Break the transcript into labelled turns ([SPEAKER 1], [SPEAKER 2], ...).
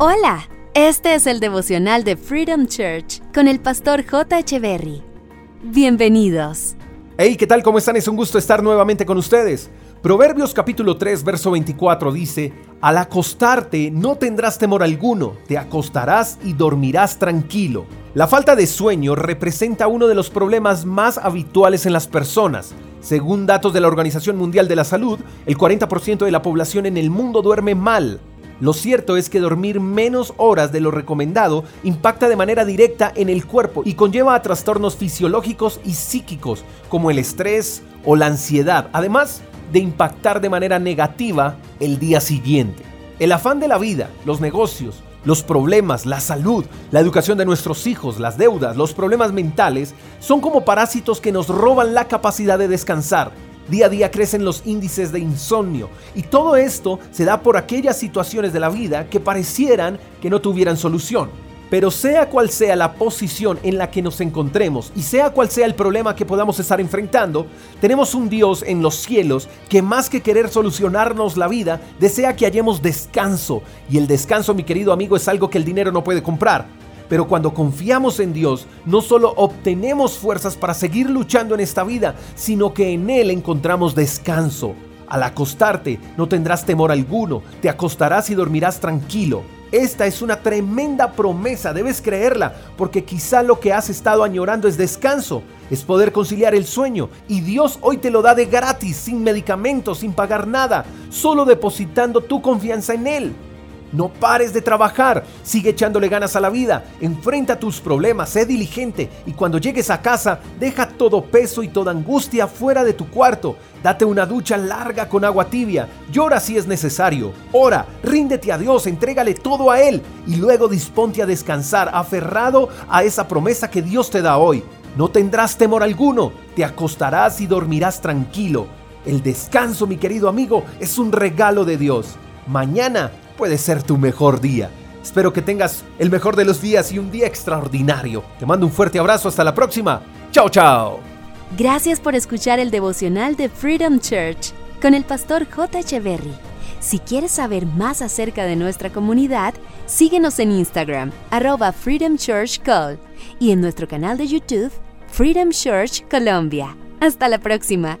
[SPEAKER 1] Hola, este es el devocional de Freedom Church con el pastor J. Echeverry. Bienvenidos.
[SPEAKER 2] Hey, ¿qué tal? ¿Cómo están? Es un gusto estar nuevamente con ustedes. Proverbios capítulo 3, verso 24 dice, Al acostarte no tendrás temor alguno, te acostarás y dormirás tranquilo. La falta de sueño representa uno de los problemas más habituales en las personas. Según datos de la Organización Mundial de la Salud, el 40% de la población en el mundo duerme mal. Lo cierto es que dormir menos horas de lo recomendado impacta de manera directa en el cuerpo y conlleva a trastornos fisiológicos y psíquicos como el estrés o la ansiedad, además de impactar de manera negativa el día siguiente. El afán de la vida, los negocios, los problemas, la salud, la educación de nuestros hijos, las deudas, los problemas mentales, son como parásitos que nos roban la capacidad de descansar Día a día crecen los índices de insomnio y todo esto se da por aquellas situaciones de la vida que parecieran que no tuvieran solución. Pero sea cual sea la posición en la que nos encontremos y sea cual sea el problema que podamos estar enfrentando, tenemos un Dios en los cielos que más que querer solucionarnos la vida, desea que hallemos descanso. Y el descanso, mi querido amigo, es algo que el dinero no puede comprar. Pero cuando confiamos en Dios, no solo obtenemos fuerzas para seguir luchando en esta vida, sino que en Él encontramos descanso. Al acostarte no tendrás temor alguno, te acostarás y dormirás tranquilo. Esta es una tremenda promesa, debes creerla, porque quizá lo que has estado añorando es descanso, es poder conciliar el sueño, y Dios hoy te lo da de gratis, sin medicamentos, sin pagar nada, solo depositando tu confianza en Él. No pares de trabajar, sigue echándole ganas a la vida, enfrenta tus problemas, sé diligente. Y cuando llegues a casa deja todo peso y toda angustia fuera de tu cuarto, date una ducha larga con agua tibia, llora si es necesario, ora, ríndete a Dios, entrégale todo a Él. Y luego disponte a descansar aferrado a esa promesa que Dios te da hoy. No tendrás temor alguno, te acostarás y dormirás tranquilo. El descanso, mi querido amigo, es un regalo de Dios. Mañana puede ser tu mejor día. Espero que tengas el mejor de los días y un día extraordinario. Te mando un fuerte abrazo. Hasta la próxima. Chao, chao.
[SPEAKER 1] Gracias por escuchar el devocional de Freedom Church con el pastor J. Echeverry. Si quieres saber más acerca de nuestra comunidad, síguenos en Instagram, arroba Freedom Church Call, y en nuestro canal de YouTube, Freedom Church Colombia. Hasta la próxima.